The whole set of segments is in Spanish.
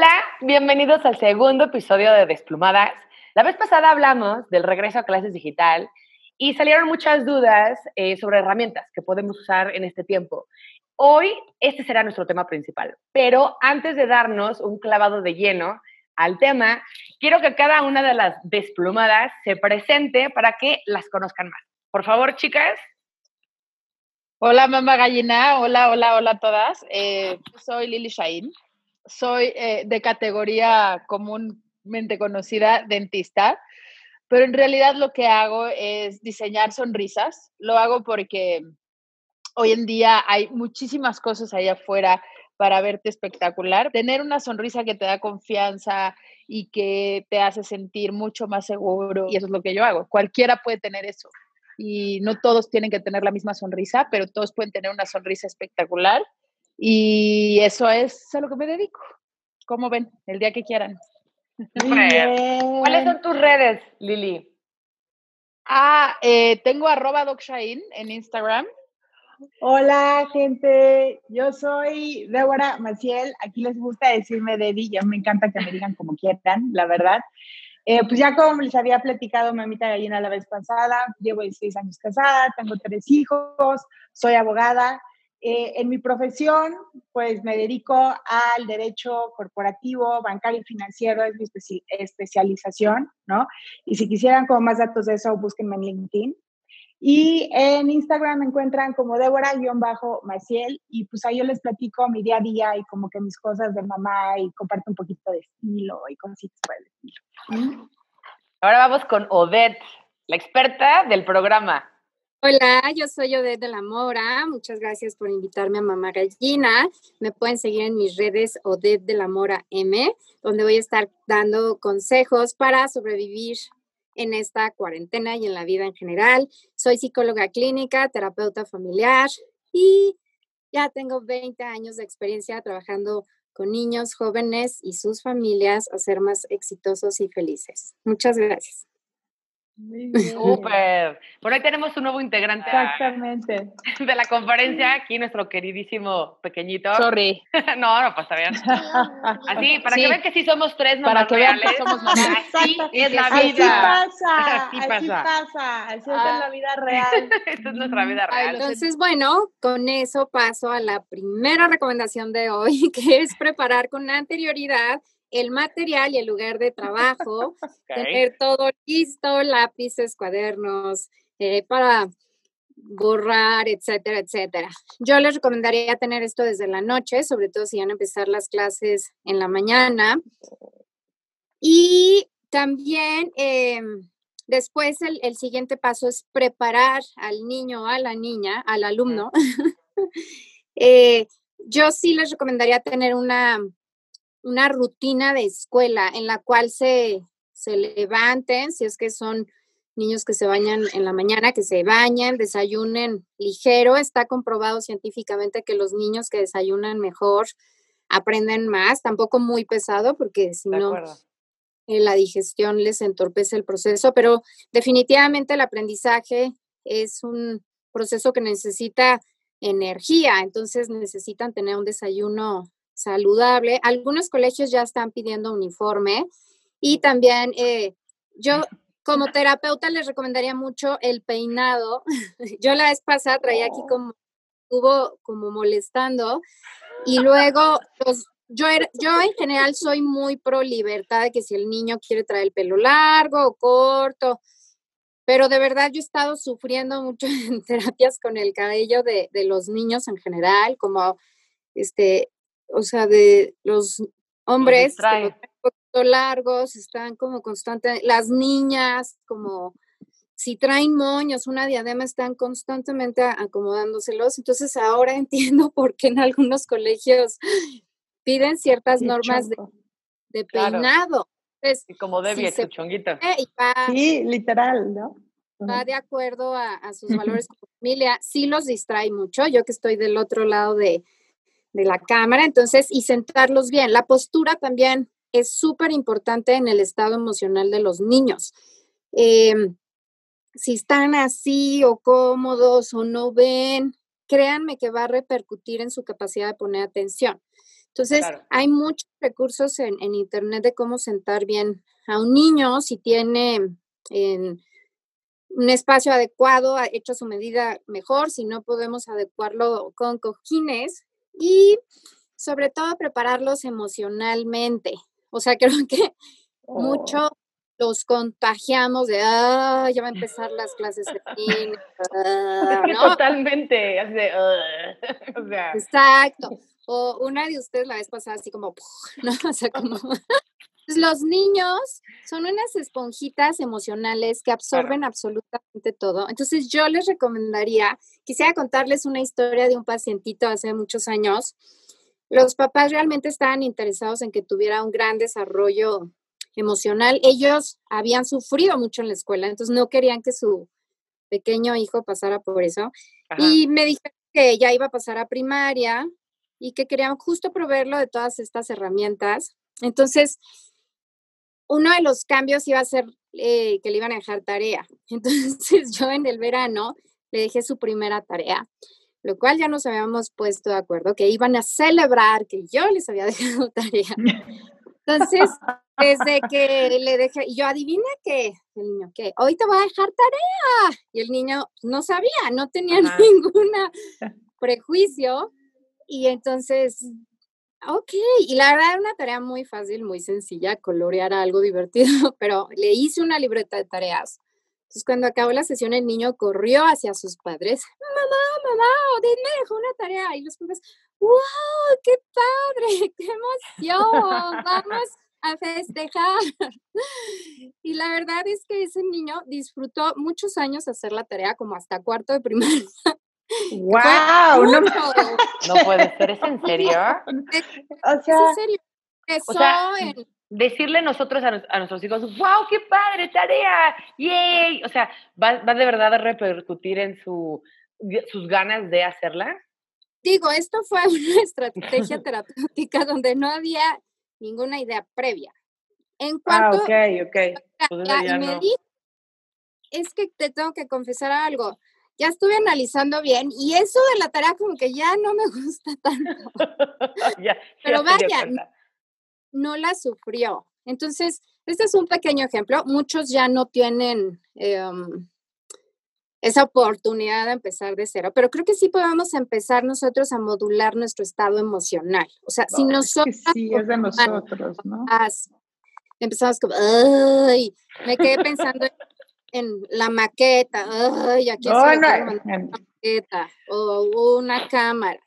Hola, bienvenidos al segundo episodio de Desplumadas. La vez pasada hablamos del regreso a clases digital y salieron muchas dudas eh, sobre herramientas que podemos usar en este tiempo. Hoy este será nuestro tema principal, pero antes de darnos un clavado de lleno al tema, quiero que cada una de las desplumadas se presente para que las conozcan más. Por favor, chicas. Hola, mamá gallina. Hola, hola, hola a todas. Eh, soy Lili Shain soy eh, de categoría comúnmente conocida dentista, pero en realidad lo que hago es diseñar sonrisas. Lo hago porque hoy en día hay muchísimas cosas allá afuera para verte espectacular. Tener una sonrisa que te da confianza y que te hace sentir mucho más seguro, y eso es lo que yo hago. Cualquiera puede tener eso. Y no todos tienen que tener la misma sonrisa, pero todos pueden tener una sonrisa espectacular y eso es a lo que me dedico. Como ven, el día que quieran. ¿Cuáles son tus redes, Lili? Ah, eh, tengo arroba DocShine en Instagram. Hola, gente. Yo soy Débora Maciel. Aquí les gusta decirme Dedi. Ya me encanta que me digan como quieran, la verdad. Eh, pues ya como les había platicado mamita gallina la vez pasada, llevo 16 años casada, tengo tres hijos, soy abogada eh, en mi profesión, pues me dedico al derecho corporativo, bancario y financiero, es mi especialización, ¿no? Y si quisieran como más datos de eso, búsquenme en LinkedIn. Y en Instagram me encuentran como Débora-Maciel y pues ahí yo les platico mi día a día y como que mis cosas de mamá y comparto un poquito de estilo y cositas por el estilo. Ahora vamos con Odette, la experta del programa. Hola, yo soy Odette de la Mora. Muchas gracias por invitarme a Mamá Gallina. Me pueden seguir en mis redes Odette de la Mora M, donde voy a estar dando consejos para sobrevivir en esta cuarentena y en la vida en general. Soy psicóloga clínica, terapeuta familiar y ya tengo 20 años de experiencia trabajando con niños, jóvenes y sus familias a ser más exitosos y felices. Muchas gracias. Súper. Bueno, hoy tenemos un nuevo integrante. Exactamente. De la conferencia, aquí nuestro queridísimo pequeñito. Sorry. no, no pasa bien. Así, para que vean que sí somos tres Para que vean que somos Así es la vida. Así pasa. Así pasa. Así pasa. Así es la vida real. Esta es nuestra vida real. Entonces, bueno, con eso paso a la primera recomendación de hoy, que es preparar con anterioridad el material y el lugar de trabajo, tener todo listo, lápices, cuadernos, eh, para borrar, etcétera, etcétera. Yo les recomendaría tener esto desde la noche, sobre todo si van a empezar las clases en la mañana. Y también em, después el, el, siguiente paso es preparar al niño, a la niña, al alumno. eh, yo sí les recomendaría tener una una rutina de escuela en la cual se, se levanten, si es que son niños que se bañan en la mañana, que se bañen, desayunen ligero. Está comprobado científicamente que los niños que desayunan mejor aprenden más, tampoco muy pesado, porque si no, eh, la digestión les entorpece el proceso, pero definitivamente el aprendizaje es un proceso que necesita energía, entonces necesitan tener un desayuno saludable. Algunos colegios ya están pidiendo uniforme y también eh, yo como terapeuta les recomendaría mucho el peinado. yo la vez pasada traía aquí como, estuvo como molestando y luego pues, yo, yo en general soy muy pro libertad de que si el niño quiere traer el pelo largo o corto, pero de verdad yo he estado sufriendo mucho en terapias con el cabello de, de los niños en general, como este, o sea, de los hombres largos, están como constantes, las niñas como si traen moños, una diadema, están constantemente acomodándoselos. Entonces ahora entiendo por qué en algunos colegios piden ciertas normas de, peinado. como debe si chonguito. sí, literal, ¿no? Va de acuerdo a, a sus valores como familia. Sí los distrae mucho. Yo que estoy del otro lado de, de la cámara, entonces, y sentarlos bien. La postura también es súper importante en el estado emocional de los niños. Em, si están así o cómodos o no ven, créanme que va a repercutir en su capacidad de poner atención. Entonces, hay muchos recursos en, en, Internet de cómo sentar bien a un niño si tiene en, un espacio adecuado, hecho a su medida mejor, si no podemos adecuarlo con cojines y sobre todo prepararlos emocionalmente. O sea, creo que mucho oh. los contagiamos de, ah, ya va a empezar las clases de fin. Ah", totalmente, o sea. Exacto. O una de ustedes la vez pasada así como, ¿no? O sea, como... los niños son unas esponjitas emocionales que absorben absolutamente todo. Entonces yo les recomendaría, quisiera contarles una historia de un pacientito hace muchos años. Los papás realmente estaban interesados en que tuviera un gran desarrollo emocional. Ellos habían sufrido mucho en la escuela, entonces no querían que su pequeño hijo pasara por eso. Y me dijeron que ya iba a pasar a primaria y que querían justo proveerlo de todas estas herramientas. Entonces, uno de los cambios iba a ser eh, que le iban a dejar tarea. Entonces yo en el verano le dejé su primera tarea, lo cual ya nos habíamos puesto de acuerdo que iban a celebrar que yo les había dejado tarea. Entonces, desde que le dejé, yo adivina que el niño, que hoy te voy a dejar tarea. Y el niño no sabía, no tenía ningún prejuicio. Y entonces Ok, y la verdad era una tarea muy fácil, muy sencilla, colorear algo divertido, pero le hice una libreta de tareas. Entonces, cuando acabó la sesión, el niño corrió hacia sus padres. Mamá, mamá, Odette me dejó una tarea. Y los padres, wow, qué padre, qué emoción, vamos a festejar. Y la verdad es que ese niño disfrutó muchos años hacer la tarea, como hasta cuarto de primaria. ¡Wow! No, no, puede ser, ¿es en serio? O sea, ¿Es en serio? decirle nosotros a, nuestros hijos, ¡wow, qué padre, tarea! ¡Yay! O sea, ¿va, ¿va, de verdad a repercutir en su, sus ganas de hacerla? Digo, esto fue una estrategia terapéutica donde no había ninguna idea previa. En ah, cuanto ah, ok, ok. Pues me es que te tengo que confesar algo ya estuve analizando bien y eso de la tarea como que ya no me gusta tanto. Pero vaya, no la sufrió. Entonces, este es un pequeño ejemplo. Muchos ya no tienen em, esa oportunidad de empezar de cero, pero creo que sí podemos empezar nosotros a modular nuestro estado emocional. O sea, si nosotros... sí, es de nosotros, ¿no? Empezamos como, ay, me quedé pensando en la maqueta, ay, aquí no, maqueta o una cámara.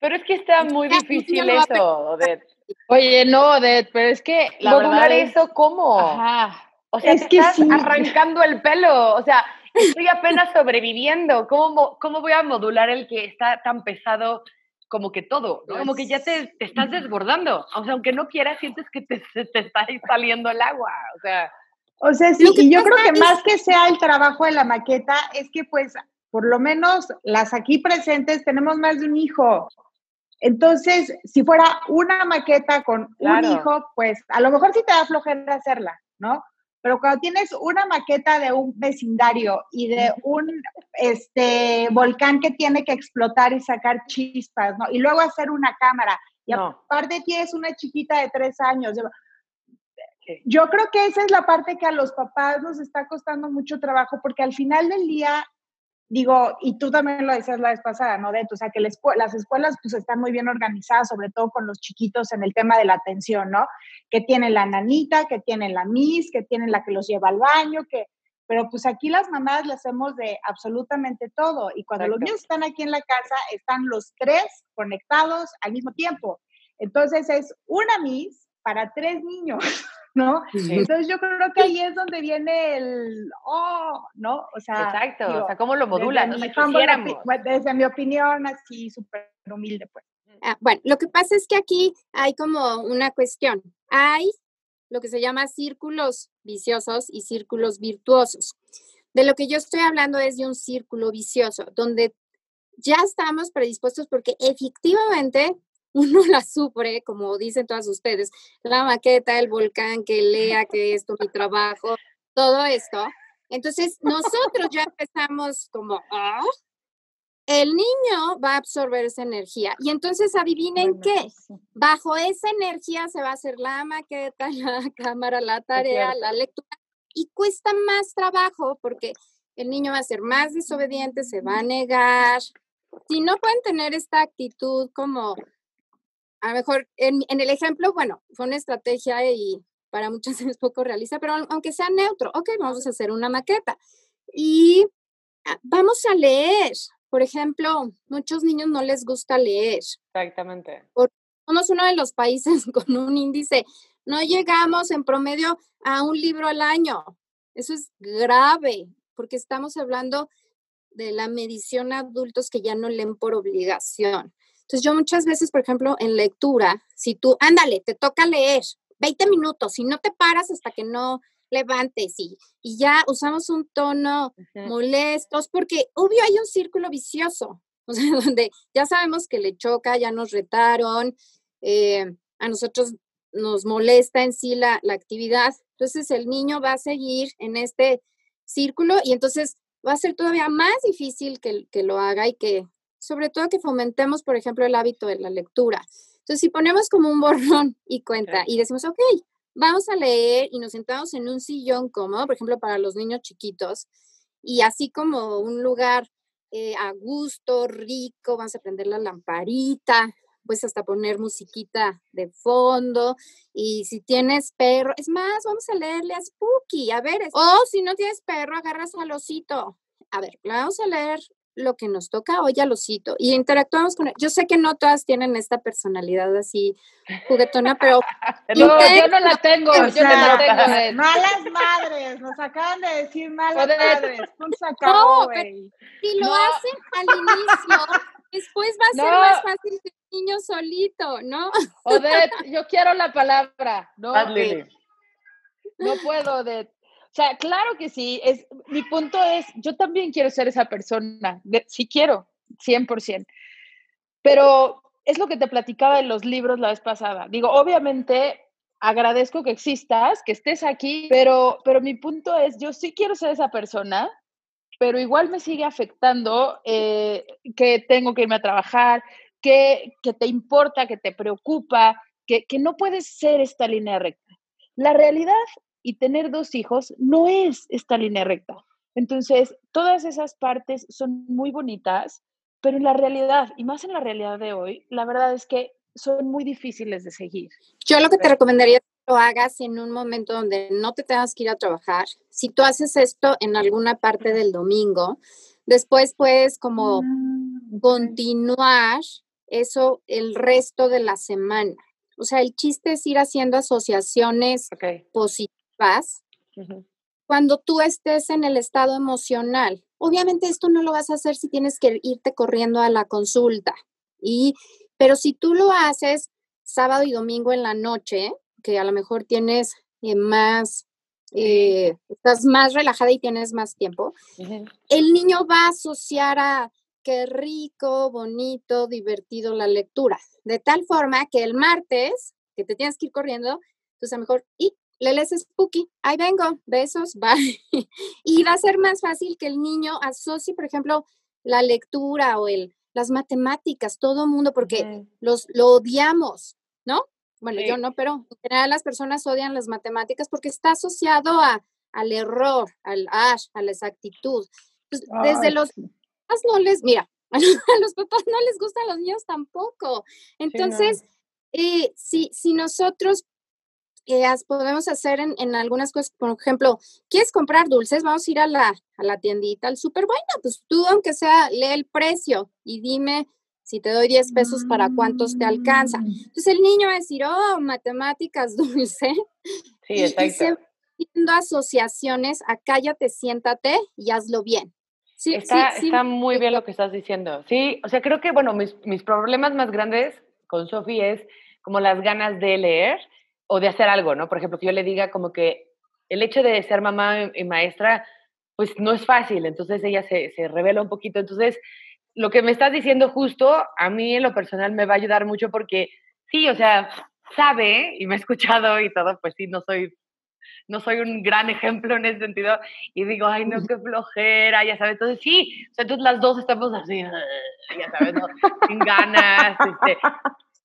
Pero es que está muy difícil eso, Odette. Oye, no, Odette, pero es que la modular eso cómo? Ajá. O sea, es que estás arrancando el pelo, o sea, estoy apenas sobreviviendo. ¿Cómo, ¿Cómo voy a modular el que está tan pesado como que todo? Como que ya te, te, estás desbordando. O sea, aunque no quieras, sientes que te, te está saliendo el agua. O sea. O sea, sí, y yo creo que más que sea el trabajo de la maqueta, es que pues por lo menos las aquí presentes tenemos más de un hijo. Entonces, si fuera una maqueta con un hijo, pues a lo mejor sí te da flojera hacerla, ¿no? Pero cuando tienes una maqueta de un vecindario y de un este, volcán que tiene que explotar y sacar chispas, ¿no? Y luego hacer una cámara. Y aparte tienes una chiquita de tres años. Yo creo que esa es la parte que a los papás nos está costando mucho trabajo, porque al final del día, digo, y tú también lo decías la vez pasada, ¿no? De, o sea, que las escuelas pues están muy bien organizadas, sobre todo con los chiquitos en el tema de la atención, ¿no? Que tienen la nanita, que tienen la miss, que tienen la que los lleva al baño, que... Pero pues aquí las mamás le hacemos de absolutamente todo. Y cuando los niños están aquí en la casa, están los tres conectados al mismo tiempo. Entonces es una miss para tres niños. ¿no? Entonces yo creo que ahí es donde viene el, oh, ¿no? O sea, exacto, o sea, ¿cómo lo modulan? Desde, mi, opinión, así súper humilde, pues. Ah, bueno, lo que pasa es que aquí hay como una cuestión. Hay lo que se llama círculos viciosos y círculos virtuosos. De lo que yo estoy hablando es de un círculo vicioso, donde ya estamos predispuestos porque efectivamente uno la sufre, como dicen todas ustedes, la maqueta, el volcán, que lea, que esto, mi trabajo, todo esto. Entonces, nosotros ya empezamos como, ah", el niño va a absorber esa energía. Y entonces adivinen qué, bajo esa energía se va a hacer la maqueta, la cámara, la tarea, la lectura. Y cuesta más trabajo porque el niño va a ser más desobediente, se va a negar. Si no pueden tener esta actitud como, a lo mejor en, en el ejemplo, bueno, fue una estrategia y para muchas es poco realista, pero aunque sea neutro, ok, vamos a hacer una maqueta. Y ah, vamos a leer, por ejemplo, muchos niños no les gusta leer. Exactamente. somos uno de los países con un índice, no llegamos en promedio a un libro al año. Eso es grave, porque estamos hablando de la medición a adultos que ya no leen por obligación. Entonces yo muchas veces, por ejemplo, en lectura, si tú, ándale, te toca leer 20 minutos y no te paras hasta que no levantes y, y ya usamos un tono molestos, porque obvio hay un círculo vicioso, o sea, donde ya sabemos que le choca, ya nos retaron, eh, a nosotros nos molesta en sí la, la, actividad, entonces el niño va a seguir en este círculo y entonces va a ser todavía más difícil que, que lo haga y que sobre todo que fomentemos, por ejemplo, el hábito de la lectura. Entonces, si ponemos como un borrón y cuenta y decimos, ok, vamos a leer y nos sentamos en un sillón cómodo, por ejemplo, para los niños chiquitos, y así como un lugar eh, a gusto, rico, vamos a prender la lamparita, pues hasta poner musiquita de fondo. Y si tienes perro, es más, vamos a leerle a Spooky, a ver. O si no tienes perro, agarras al osito. A ver, vamos a leer lo que nos toca, hoy ya lo cito, y interactuamos con él. Yo sé que no todas tienen esta personalidad así juguetona, pero... no, yo no la tengo, yo no la tengo. Malas madres, nos acaban de decir malas madres. no, si lo hacen al inicio, después va a ser más fácil que el niño solito, ¿no? Odette, yo quiero la palabra. No, no puedo, Odette. O sea, claro que sí. Es, mi punto es, yo también quiero ser esa persona. sí quiero, 100%. Pero es lo que te platicaba de los libros la vez pasada. Digo, obviamente agradezco que existas, que estés aquí, pero, pero mi punto es, yo sí quiero ser esa persona, pero igual me sigue afectando eh, que tengo que irme a trabajar, que, que te importa, que te preocupa, que, que no puedes ser esta línea recta. La realidad y tener dos hijos no es esta línea recta. Entonces, todas esas partes son muy bonitas, pero en la realidad, y más en la realidad de hoy, la verdad es que son muy difíciles de seguir. Yo lo que te recomendaría es que lo hagas en un momento donde no te tengas que ir a trabajar. Si tú haces esto en alguna parte del domingo, después puedes como mm, continuar eso el resto de la semana. O sea, el chiste es ir haciendo asociaciones positivas vas cuando tú estés en el estado emocional. Obviamente esto no lo vas a hacer si tienes que irte corriendo a la consulta. Y, pero si tú lo haces sábado y domingo en la noche, que a lo mejor tienes eh, más, eh, estás más relajada y tienes más tiempo, el niño va a asociar a qué rico, bonito, divertido la lectura. De tal forma que el martes, que te tienes que ir corriendo, entonces a lo mejor, y le lees Spooky, ahí vengo, besos, bye. y va a ser más fácil que el niño asocie, por ejemplo, la lectura o el, las matemáticas, todo el mundo, porque los, lo odiamos, ¿no? Bueno, yo no, pero en general las personas odian las matemáticas porque está asociado a, al error, al ash, a la exactitud. Pues, desde los papás no les, mira, a los papás no les gustan los niños tampoco. Entonces, eh, si, si nosotros podemos hacer en, algunas cosas, por ejemplo, ¿quieres comprar dulces? Vamos a ir a la, a la tiendita, al súper, bueno, pues tú aunque sea, lee el precio y dime si te doy 10 pesos para cuántos te alcanza. Mm. Entonces el niño va a decir, oh, matemáticas dulce. Sí, exacto. Y haciendo asociaciones a cállate, siéntate y hazlo bien. Sí, está, está muy bien lo que estás diciendo. Sí, o sea, creo que, bueno, mis, mis problemas más grandes con Sofi es como las ganas de leer o de hacer algo, ¿no? Por ejemplo, que yo le diga como que el hecho de ser mamá y maestra, pues no es fácil, entonces ella se, se revela un poquito. Entonces, lo que me estás diciendo justo, a mí en lo personal me va a ayudar mucho porque sí, o sea, sabe y me ha escuchado y todo, pues sí, no soy no soy un gran ejemplo en ese sentido y digo, ay, no, qué flojera, ya sabes. Entonces, sí, o sea, entonces las dos estamos así, ya sabes, ¿no? sin ganas. Este,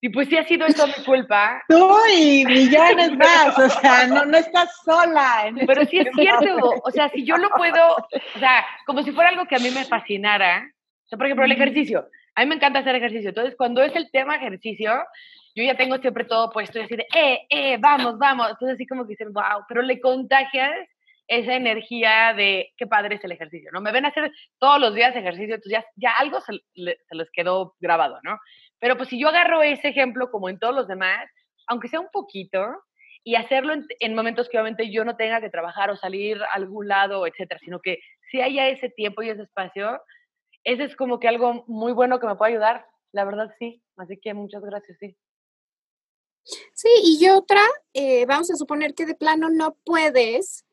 y pues sí ha sido eso mi culpa. Tú y millones más, o sea, no, no estás sola. Pero sí es cierto, o sea, si yo lo puedo, o sea, como si fuera algo que a mí me fascinara, o sea, por ejemplo, el ejercicio. A mí me encanta hacer ejercicio. Entonces, cuando es el tema ejercicio, yo ya tengo siempre todo puesto y así de, eh, eh, vamos, vamos. Entonces, así como que dicen, wow, pero le contagias esa energía de qué padre es el ejercicio, ¿no? Me ven a hacer todos los días ejercicio, entonces ya, ya algo se, se les quedó grabado, ¿no? Pero pues si yo agarro ese ejemplo como en todos los demás, aunque sea un poquito, y hacerlo en, momentos que obviamente yo no tenga que trabajar o salir a algún lado, etcétera, sino que si haya ese tiempo y ese espacio, ese es como que algo muy bueno que me puede ayudar, la verdad sí. Así que muchas gracias, sí. Sí, y otra, eh, vamos a suponer que de plano no puedes.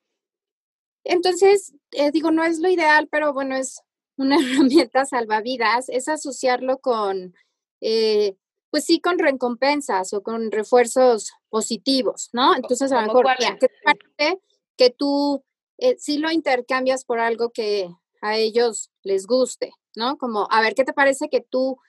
Entonces, eh, digo, no es lo ideal, pero bueno, es una herramienta salvavidas, es asociarlo con eh, pues sí, con recompensas o con refuerzos positivos, ¿no? Entonces, a lo mejor, que, que tú eh, sí lo intercambias por algo que a ellos les guste, ¿no? Como, a ver, ¿qué te parece que tú,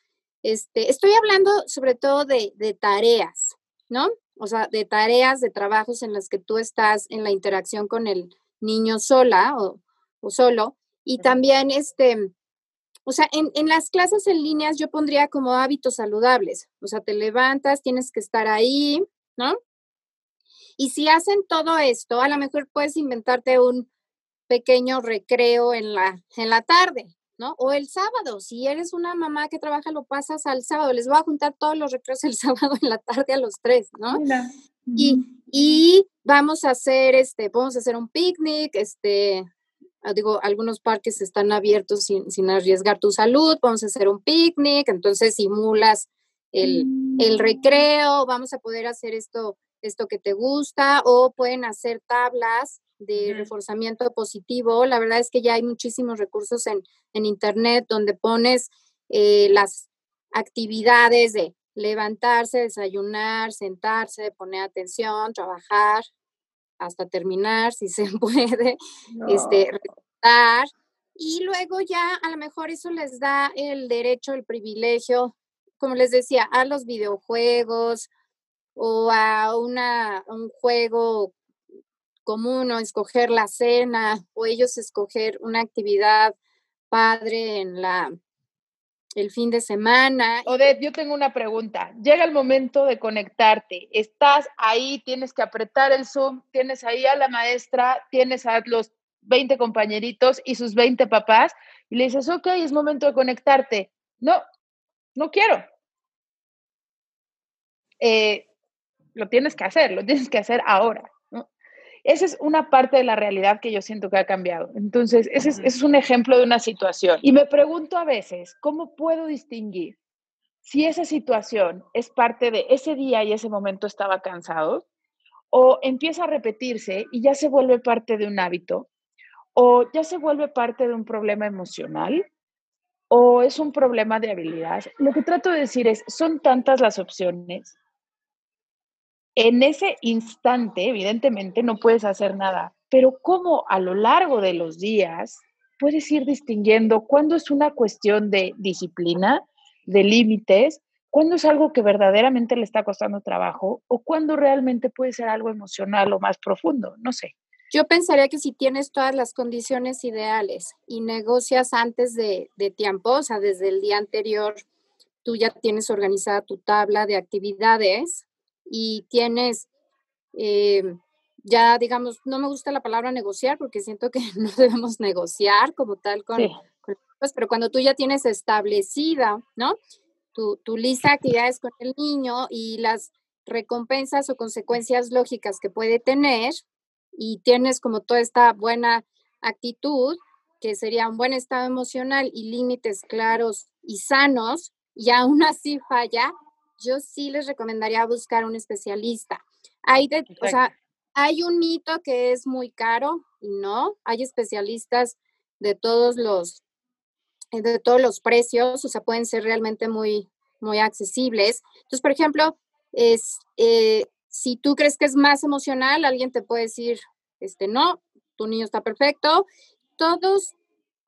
este, estoy hablando sobre todo de, de tareas, ¿no? O sea, de tareas, de trabajos en los que tú estás en la interacción con el niño sola o, o solo. Y también, este, o sea, en, las clases en líneas yo pondría como hábitos saludables. O sea, te levantas, tienes que estar ahí, ¿no? Y si hacen todo esto, a lo mejor puedes inventarte un pequeño recreo en la, en la tarde, ¿no? O el sábado, si eres una mamá que trabaja, lo pasas al sábado. Les voy a juntar todos los recreos el sábado en la tarde a los tres, ¿no? Y, y vamos a hacer, este, vamos a hacer un picnic, este, Ah, digo, algunos parques están abiertos sin, arriesgar tu salud, vamos a hacer un picnic, entonces simulas el, el, mm. recreo, vamos a poder hacer esto, esto que te gusta, o pueden hacer tablas de reforzamiento positivo. La verdad es que ya hay muchísimos recursos en, en internet donde pones eh, las actividades de levantarse, desayunar, sentarse, poner atención, trabajar, hasta terminar, si se puede, este, y luego ya a lo mejor eso les da el derecho, el privilegio, como les decía, a los videojuegos o a una, un juego común o escoger la cena o ellos escoger una actividad padre en la el fin de semana. Odette, yo tengo una pregunta. Llega el momento de conectarte. Estás ahí, tienes que apretar el Zoom, tienes ahí a la maestra, tienes a los 20 compañeritos y sus 20 papás, y le dices, ok, es momento de conectarte. No, no quiero. Eh, lo tienes que hacer, lo tienes que hacer ahora. Esa es una parte de la realidad que yo siento que ha cambiado. Entonces, ese es, un ejemplo de una situación. Y me pregunto a veces, ¿cómo puedo distinguir si esa situación es parte de ese día y ese momento estaba cansado? o empieza a repetirse y ya se vuelve parte de un hábito, o ya se vuelve parte de un problema emocional, o es un problema de habilidad. Lo que trato de decir es, son tantas las opciones en ese instante, evidentemente, no puedes hacer nada, pero cómo a lo largo de los días puedes ir distinguiendo cuándo es una cuestión de disciplina, de límites, cuándo es algo que verdaderamente le está costando trabajo o cuándo realmente puede ser algo emocional o más profundo, no sé. Yo pensaría que si tienes todas las condiciones ideales y negocias antes de, de tiempo, o sea, desde el día anterior, tú ya tienes organizada tu tabla de actividades, y tienes eh, ya, digamos, no me gusta la palabra negociar porque siento que no debemos negociar como tal con, pero cuando tú ya tienes establecida, ¿no? Tu, tu lista de actividades con el niño y las recompensas o consecuencias lógicas que puede tener y tienes como toda esta buena actitud, que sería un buen estado emocional y límites claros y sanos, y aún así falla, yo sí les recomendaría buscar un especialista. Hay de, o sea, hay un mito que es muy caro y no, hay especialistas de todos los de todos los precios, o sea, pueden ser realmente muy muy accesibles. Entonces, por ejemplo, es, eh, si tú crees que es más emocional, alguien te puede decir, este, no, tu niño está perfecto. Todos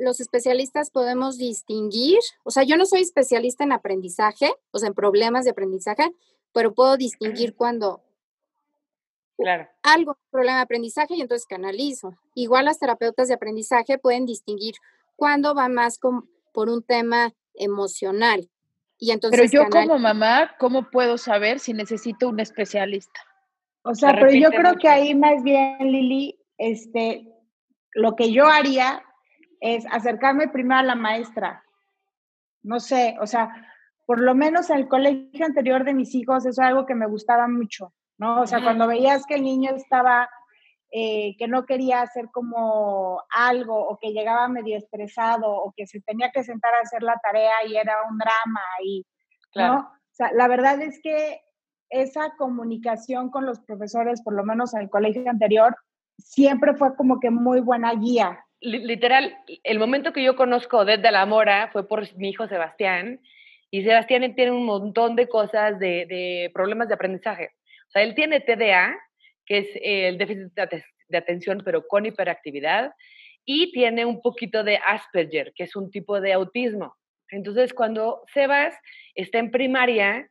los especialistas podemos distinguir, o sea, yo no soy especialista en aprendizaje, o sea, en problemas de aprendizaje, pero puedo distinguir cuando claro. algo es problema de aprendizaje y entonces canalizo. Igual las terapeutas de aprendizaje pueden distinguir cuando va más por un tema emocional. Y entonces pero yo como mamá, ¿cómo puedo saber si necesito un especialista? O sea, pero yo creo que ahí más bien, Lili, este, lo que yo haría es acercarme primero a la maestra. No sé, o sea, por lo menos en el colegio anterior de mis hijos, eso es algo que me gustaba mucho, ¿no? O sea, cuando veías que el niño estaba, eh, que no quería hacer como algo, o que llegaba medio estresado, o que se tenía que sentar a hacer la tarea y era un drama, y, claro. ¿no? O sea, la verdad es que esa comunicación con los profesores, por lo menos en el colegio anterior, siempre fue como que muy buena guía. Literal, el momento que yo conozco desde la Mora fue por mi hijo Sebastián, y Sebastián tiene un montón de cosas de, de problemas de aprendizaje. O sea, él tiene TDA, que es el déficit de atención, pero con hiperactividad, y tiene un poquito de Asperger, que es un tipo de autismo. Entonces, cuando Sebas está en primaria,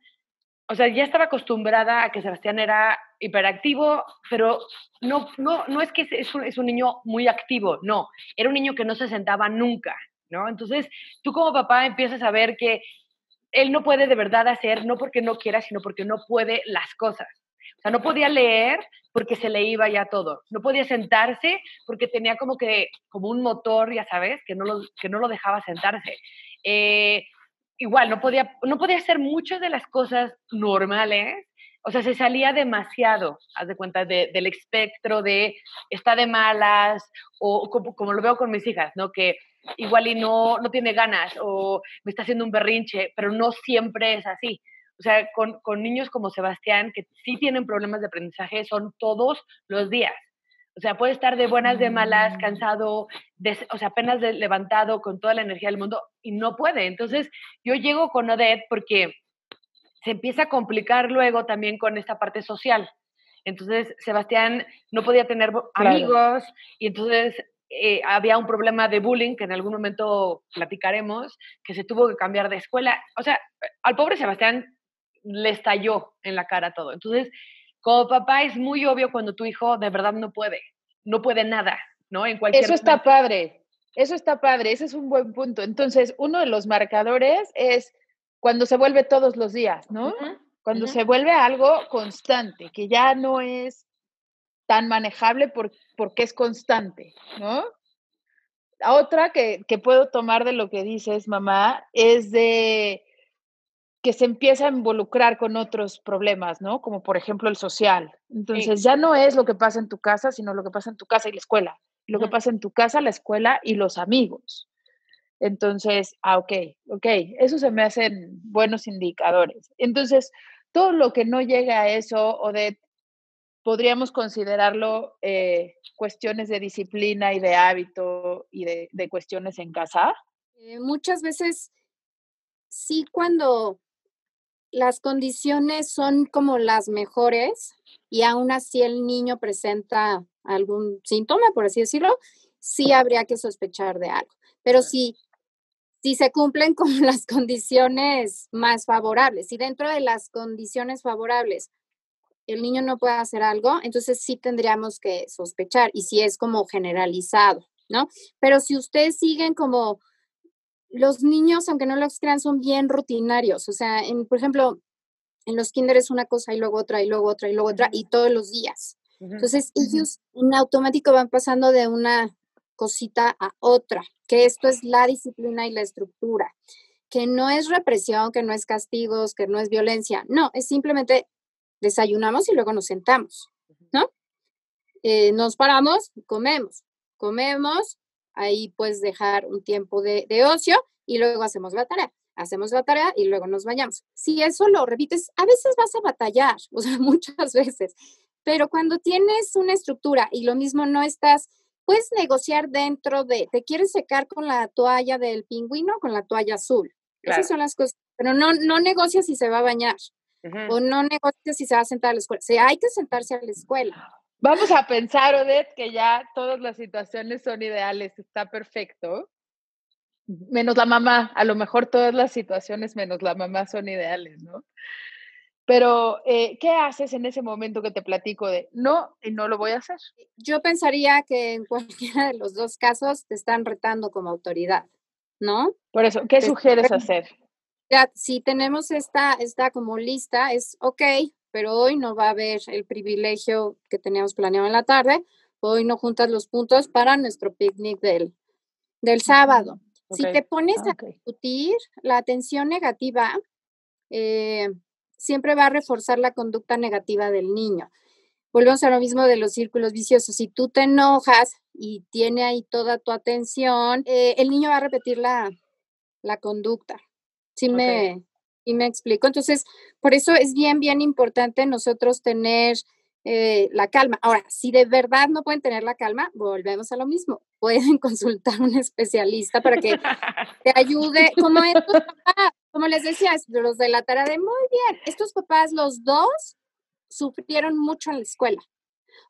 o sea, ya estaba acostumbrada a que Sebastián era hiperactivo, pero no, no, no es que es un, es un niño muy activo, no, era un niño que no se sentaba nunca, ¿no? Entonces, tú como papá empiezas a ver que él no puede de verdad hacer, no porque no quiera, sino porque no puede las cosas. O sea, no podía leer porque se le iba ya todo. No podía sentarse porque tenía como que, como un motor, ya sabes, que no lo, que no lo dejaba sentarse. Eh, igual, no podía, no podía hacer muchas de las cosas normales, o sea, se salía demasiado, haz de cuenta, del espectro de está de malas, o como, lo veo con mis hijas, ¿no? Que igual y no, no tiene ganas, o me está haciendo un berrinche, pero no siempre es así. O sea, con, con niños como Sebastián, que sí tienen problemas de aprendizaje, son todos los días. O sea, puede estar de buenas, de malas, cansado, o sea, apenas levantado con toda la energía del mundo y no puede. Entonces, yo llego con Odette porque se empieza a complicar luego también con esta parte social. Entonces, Sebastián no podía tener amigos y entonces eh, había un problema de bullying que en algún momento platicaremos, que se tuvo que cambiar de escuela. O sea, al pobre Sebastián le estalló en la cara todo. Entonces, como papá es muy obvio cuando tu hijo de verdad no puede, no puede nada, ¿no? En cualquier Eso está padre, eso está padre, ese es un buen punto. Entonces, uno de los marcadores es cuando se vuelve todos los días, ¿no? cuando se vuelve algo constante, que ya no es tan manejable porque es constante, ¿no? Otra que, que puedo tomar de lo que dices, mamá, es de que se empieza a involucrar con otros problemas, ¿no? Como por ejemplo el social. Entonces ya no es lo que pasa en tu casa, sino lo que pasa en tu casa y la escuela. Lo que pasa en tu casa, la escuela y los amigos. Entonces, ah, ok, ok, eso se me hacen buenos indicadores. Entonces, todo lo que no llega a eso, o de podríamos considerarlo eh, cuestiones de disciplina y de hábito y de, de cuestiones en casa. Eh, muchas veces sí cuando las condiciones son como las mejores y aún así el niño presenta algún síntoma, por así decirlo, sí habría que sospechar de algo. Pero si, si se cumplen con las condiciones más favorables, y dentro de las condiciones favorables el niño no puede hacer algo, entonces sí tendríamos que sospechar y si es como generalizado, ¿no? Pero si ustedes siguen como los niños, aunque no los crean, son bien rutinarios. O sea, en, por ejemplo, en los kinder es una cosa y luego otra y luego otra y luego otra y todos los días. Entonces, ellos en automático van pasando de una cosita a otra, que esto es la disciplina y la estructura, que no es represión, que no es castigos, que no es violencia, no, es simplemente desayunamos y luego nos sentamos, ¿no? Eh, nos paramos, comemos, comemos, ahí puedes dejar un tiempo de, ocio y luego hacemos la tarea hacemos la tarea y luego nos vayamos. Si eso lo repites, a veces vas a batallar, o sea, muchas veces, pero cuando tienes una estructura y lo mismo no estás, puedes negociar dentro de, te quieres secar con la toalla del pingüino con la toalla azul. Esas son las cosas, pero no, no negocias si se va a bañar. o no negocia si se va a sentar a la escuela. O hay que sentarse a la escuela. Vamos a pensar, Odette, que ya todas las situaciones son ideales, está perfecto. Menos la mamá, a lo mejor todas las situaciones menos la mamá son ideales, ¿no? Pero, eh, ¿qué haces en ese momento que te platico de no y no lo voy a hacer? Yo pensaría que en cualquiera de los dos casos te están retando como autoridad, ¿no? Por eso, ¿qué sugieres hacer? Ya, si tenemos esta, esta como lista, es ok, pero hoy no va a haber el privilegio que teníamos planeado en la tarde, hoy no juntas los puntos para nuestro picnic del, del sábado. Si te pones a discutir, la atención negativa eh, siempre va a reforzar la conducta negativa del niño. Volvemos a lo mismo de los círculos viciosos. Si tú te enojas y tiene ahí toda tu atención, eh, el niño va a repetir la, la conducta. Sí me, y me explico. Entonces, por eso es bien, bien importante nosotros tener eh, la calma. Ahora, si de verdad no pueden tener la calma, volvemos a lo mismo. Pueden consultar a un especialista para que te ayude, como estos papás, como les decía, los de la tarea de muy bien, estos papás, los dos, sufrieron mucho en la escuela.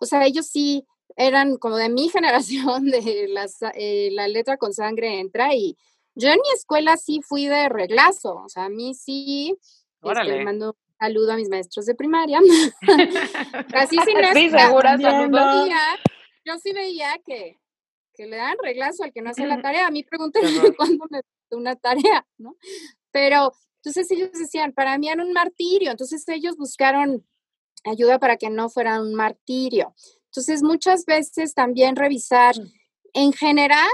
O sea, ellos sí eran como de mi generación, de las, eh, la letra con sangre entra y yo en mi escuela sí fui de reglazo, o sea, a mí sí, este, le mando un saludo a mis maestros de primaria. Casi sin sí, segura, Yo sí veía que, que le dan reglazo al que no hace la tarea. A mí pregúntenme cuándo me una tarea, ¿no? Pero entonces ellos decían, para mí era un martirio. Entonces ellos buscaron ayuda para que no fuera un martirio. Entonces muchas veces también revisar, mm. en general,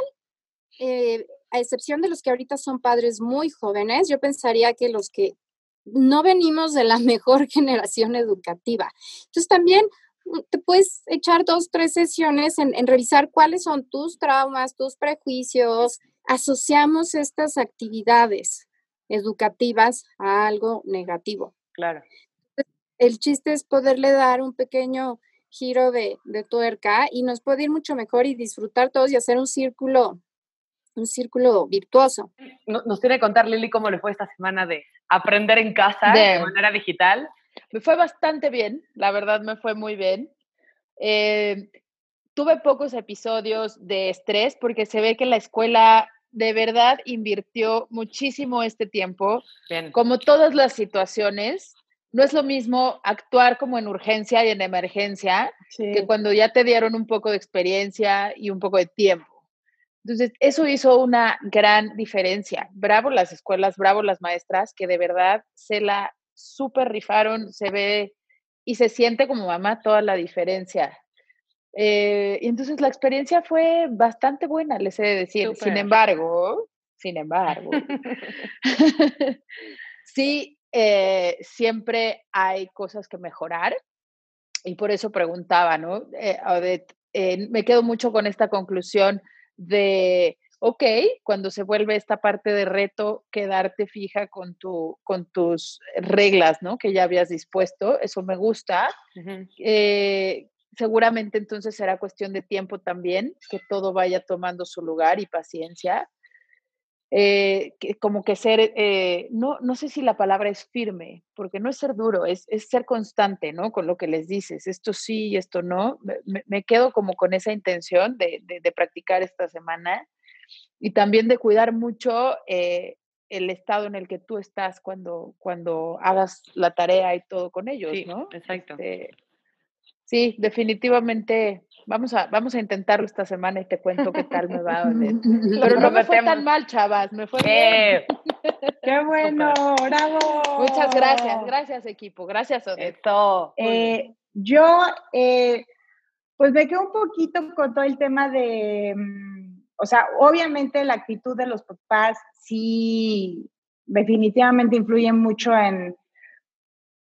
eh, a excepción de los que ahorita son padres muy jóvenes, yo pensaría que los que no venimos de la mejor generación educativa. Entonces también mm, te puedes echar dos, tres sesiones en, en, revisar cuáles son tus traumas, tus prejuicios. Asociamos estas actividades educativas a algo negativo. Claro. El chiste es poderle dar un pequeño giro de, de tuerca y nos puede ir mucho mejor y disfrutar todos y hacer un círculo un círculo virtuoso. Nos tiene que contar Lili cómo le fue esta semana de aprender en casa de, manera digital. Me fue bastante bien, la verdad me fue muy bien. Eh, tuve pocos episodios de estrés porque se ve que la escuela de verdad invirtió muchísimo este tiempo. Como todas las situaciones, no es lo mismo actuar como en urgencia y en emergencia que cuando ya te dieron un poco de experiencia y un poco de tiempo. Entonces, eso hizo una gran diferencia. Bravo las escuelas, bravo las maestras, que de verdad se la súper rifaron, se ve y se siente como mamá toda la diferencia. Eh, y entonces la experiencia fue bastante buena, les he de decir. Sin embargo, sin embargo, sí, eh, siempre hay cosas que mejorar. Y por eso preguntaba, ¿no? Eh, me quedo mucho con esta conclusión de, ok, cuando se vuelve esta parte de reto, quedarte fija con, tu, con tus reglas, ¿no? Que ya habías dispuesto, eso me gusta. Eh, seguramente entonces será cuestión de tiempo también, que todo vaya tomando su lugar y paciencia. Eh, como que ser, eh, no, no sé si la palabra es firme, porque no es ser duro, es, es ser constante, ¿no? Con lo que les dices, esto sí y esto no. Me, quedo como con esa intención de, de, practicar esta semana y también de cuidar mucho eh, el estado en el que tú estás cuando, cuando hagas la tarea y todo con ellos, ¿no? Exacto. Este, sí, definitivamente Vamos a, vamos a intentarlo esta semana y te cuento qué tal me va. Pero no me fue tan mal, chavas, me fue bien. ¡Qué bueno! ¡Bravo! Muchas gracias, gracias equipo, gracias Odette. Eh, yo, eh, pues me quedo un poquito con todo el tema de, mm, o sea, obviamente la actitud de los papás sí definitivamente influye mucho en,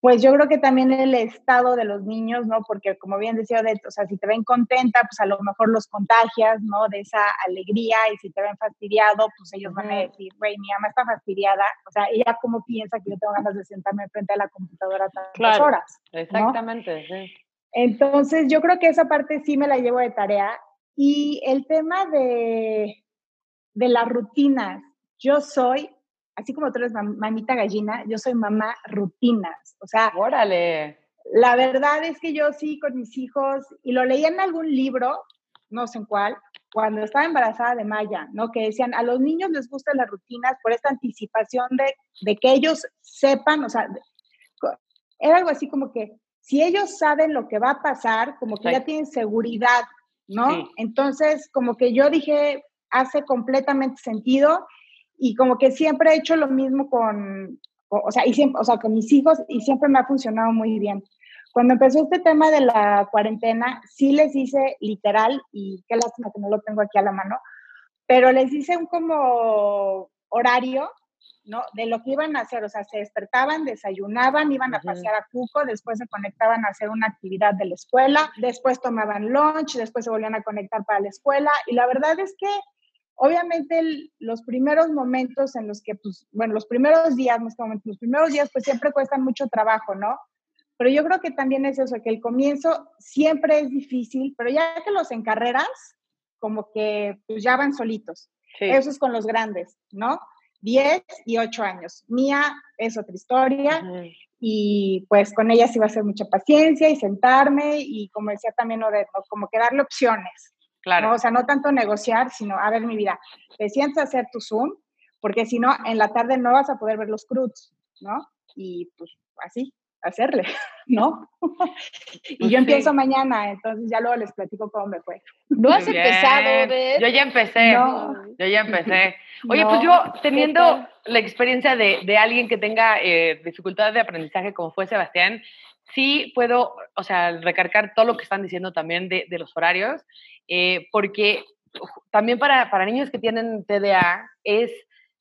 pues yo creo que también el estado de los niños, ¿no? Porque como bien decía Odette, o sea, si te ven contenta, pues a lo mejor los contagias, ¿no? De esa alegría y si te ven fastidiado, pues ellos van a decir, güey, mi mamá está fastidiada, o sea, ella cómo piensa que yo tengo ganas de sentarme frente a la computadora tantas horas. Exactamente, sí. Entonces yo creo que esa parte sí me la llevo de tarea y el tema de, de las rutinas, yo soy así como tú eres mamita gallina, yo soy mamá rutinas. O sea, órale. La verdad es que yo sí con mis hijos, y lo leí en algún libro, no sé en cuál, cuando estaba embarazada de Maya, ¿no? Que decían, a los niños les gustan las rutinas por esta anticipación de, de que ellos sepan, o sea, era algo así como que si ellos saben lo que va a pasar, como que ya tienen seguridad, ¿no? Entonces, como que yo dije, hace completamente sentido y como que siempre he hecho lo mismo con, o, sea, y siempre, o sea, con mis hijos y siempre me ha funcionado muy bien. Cuando empezó este tema de la cuarentena, sí les hice literal, y qué lástima que no lo tengo aquí a la mano, pero les hice un como horario, ¿no? De lo que iban a hacer, o sea, se despertaban, desayunaban, iban a pasear a Cuco, después se conectaban a hacer una actividad de la escuela, después tomaban lunch, después se volvían a conectar para la escuela, y la verdad es que obviamente los primeros momentos en los que, pues, bueno, los primeros días, los primeros días pues siempre cuestan mucho trabajo, ¿no? Pero yo creo que también es eso, que el comienzo siempre es difícil, pero ya que los encarreras, como que pues ya van solitos. Eso es con los grandes, ¿no? 10 y 8 años. Mía es otra historia y pues con ella sí va a ser mucha paciencia y sentarme y como decía también Odette, como que darle opciones. Claro. O sea, no tanto negociar, sino, a ver, mi vida, te sientes a hacer tu Zoom, porque si no, en la tarde no vas a poder ver los crudos, ¿no? Y pues así, hacerle, ¿no? y yo empiezo mañana, entonces ya luego les platico cómo me fue. ¿No has empezado, ver? Yo ya empecé, yo ya empecé. Oye, pues yo teniendo la experiencia de, de alguien que tenga eh, dificultades de aprendizaje como fue Sebastián, sí puedo, o sea, recargar todo lo que están diciendo también de, de los horarios, eh, porque también para, para niños que tienen TDA es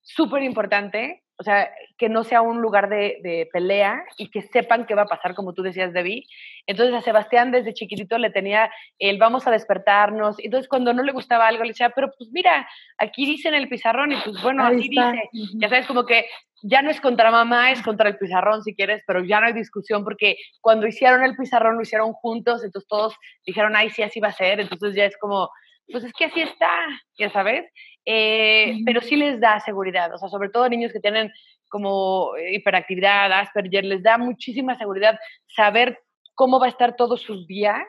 súper importante o sea, que no sea un lugar de, pelea y que sepan qué va a pasar, como tú decías, Debbie. Entonces a Sebastián desde chiquitito le tenía el vamos a despertarnos. Entonces cuando no le gustaba algo le decía, pero pues mira, aquí dice en el pizarrón y pues bueno, así dice. Ya sabes, como que ya no es contra mamá, es contra el pizarrón si quieres, pero ya no hay discusión porque cuando hicieron el pizarrón lo hicieron juntos, entonces todos dijeron, ay, sí, así va a ser. Entonces ya es como, pues es que así está, ya sabes. Eh, pero sí les da seguridad, o sea, sobre todo niños que tienen como hiperactividad, Asperger, les da muchísima seguridad saber cómo va a estar todos sus días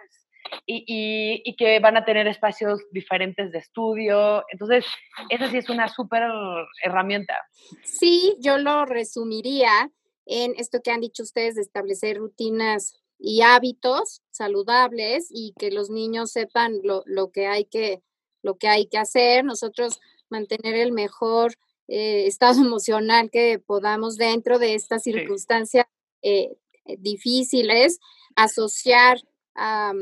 y, y, que van a tener espacios diferentes de estudio. Entonces, esa sí es una súper herramienta. Sí, yo lo resumiría en esto que han dicho ustedes de establecer rutinas y hábitos saludables y que los niños sepan lo, lo que hay que lo que hay que hacer, nosotros mantener el mejor eh, estado emocional que podamos dentro de estas circunstancias eh, eh, difíciles, asociar a,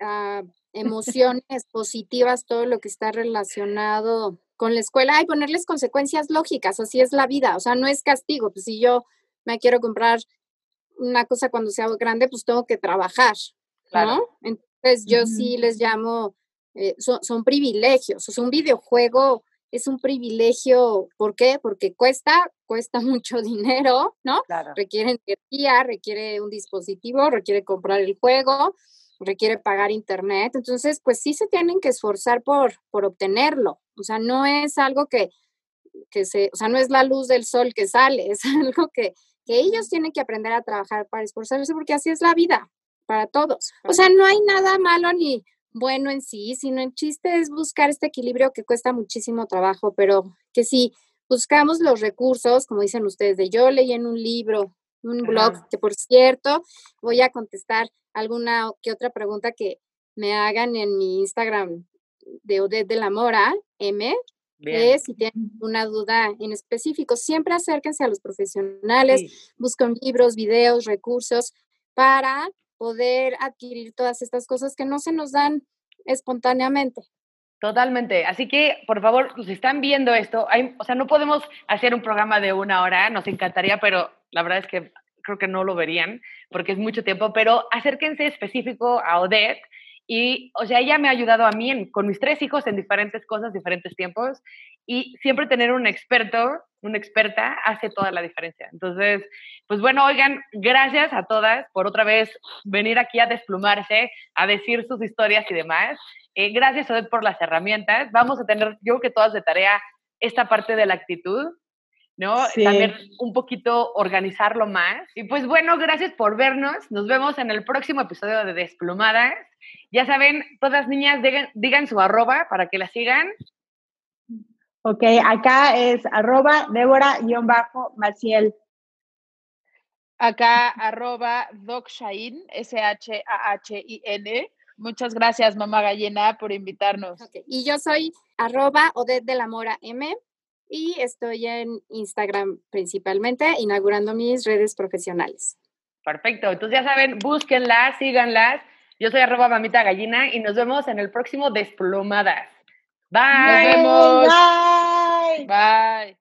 emociones positivas todo lo que está relacionado con la escuela y ponerles consecuencias lógicas, así es la vida, o sea, no es castigo, pues si yo me quiero comprar una cosa cuando sea grande, pues tengo que trabajar, ¿no? Entonces yo sí les llamo eh, son, privilegios. O sea, un videojuego es un privilegio, ¿por qué? Porque cuesta, cuesta mucho dinero, ¿no? Requiere energía, requiere un dispositivo, requiere comprar el juego, requiere pagar internet. Entonces, pues sí se tienen que esforzar por, por obtenerlo. O sea, no es algo que, que se, o sea, no es la luz del sol que sale, es algo que, que ellos tienen que aprender a trabajar para esforzarse, porque así es la vida para todos. O sea, no hay nada malo ni bueno en sí, sino el chiste es buscar este equilibrio que cuesta muchísimo trabajo, pero que si buscamos los recursos, como dicen ustedes, de yo leí en un libro, un blog, que por cierto, voy a contestar alguna que otra pregunta que me hagan en mi Instagram de Odette de la Mora, M, que si tienen una duda en específico, siempre acérquense a los profesionales, busquen libros, videos, recursos para poder adquirir todas estas cosas que no se nos dan espontáneamente. Totalmente. Así que, por favor, si están viendo esto, hay, o sea, no podemos hacer un programa de una hora, nos encantaría, pero la verdad es que creo que no lo verían porque es mucho tiempo, pero acérquense específico a Odette y, o sea, ella me ha ayudado a mí con mis tres hijos en diferentes cosas, diferentes tiempos, y siempre tener un experto, una experta, hace toda la diferencia. Entonces, pues bueno, oigan, gracias a todas por otra vez venir aquí a desplumarse, a decir sus historias y demás. Eh, gracias, Odette, por las herramientas. Vamos a tener, yo creo que todas de tarea, esta parte de la actitud, ¿no? También un poquito organizarlo más. Y pues bueno, gracias por vernos. Nos vemos en el próximo episodio de Desplumadas. Ya saben, todas niñas, digan, su arroba para que la sigan. Ok, acá es arroba Débora-Maciel. Acá arroba DocShain, S-H-A-H-I-N. Muchas gracias, mamá gallina, por invitarnos. Y yo soy arroba Odette de la Mora M y estoy en Instagram principalmente, inaugurando mis redes profesionales. Perfecto, entonces ya saben, búsquenlas, síganlas. Yo soy arroba mamita gallina y nos vemos en el próximo Desplomadas. Bye. Nos vemos. Bye. Bye.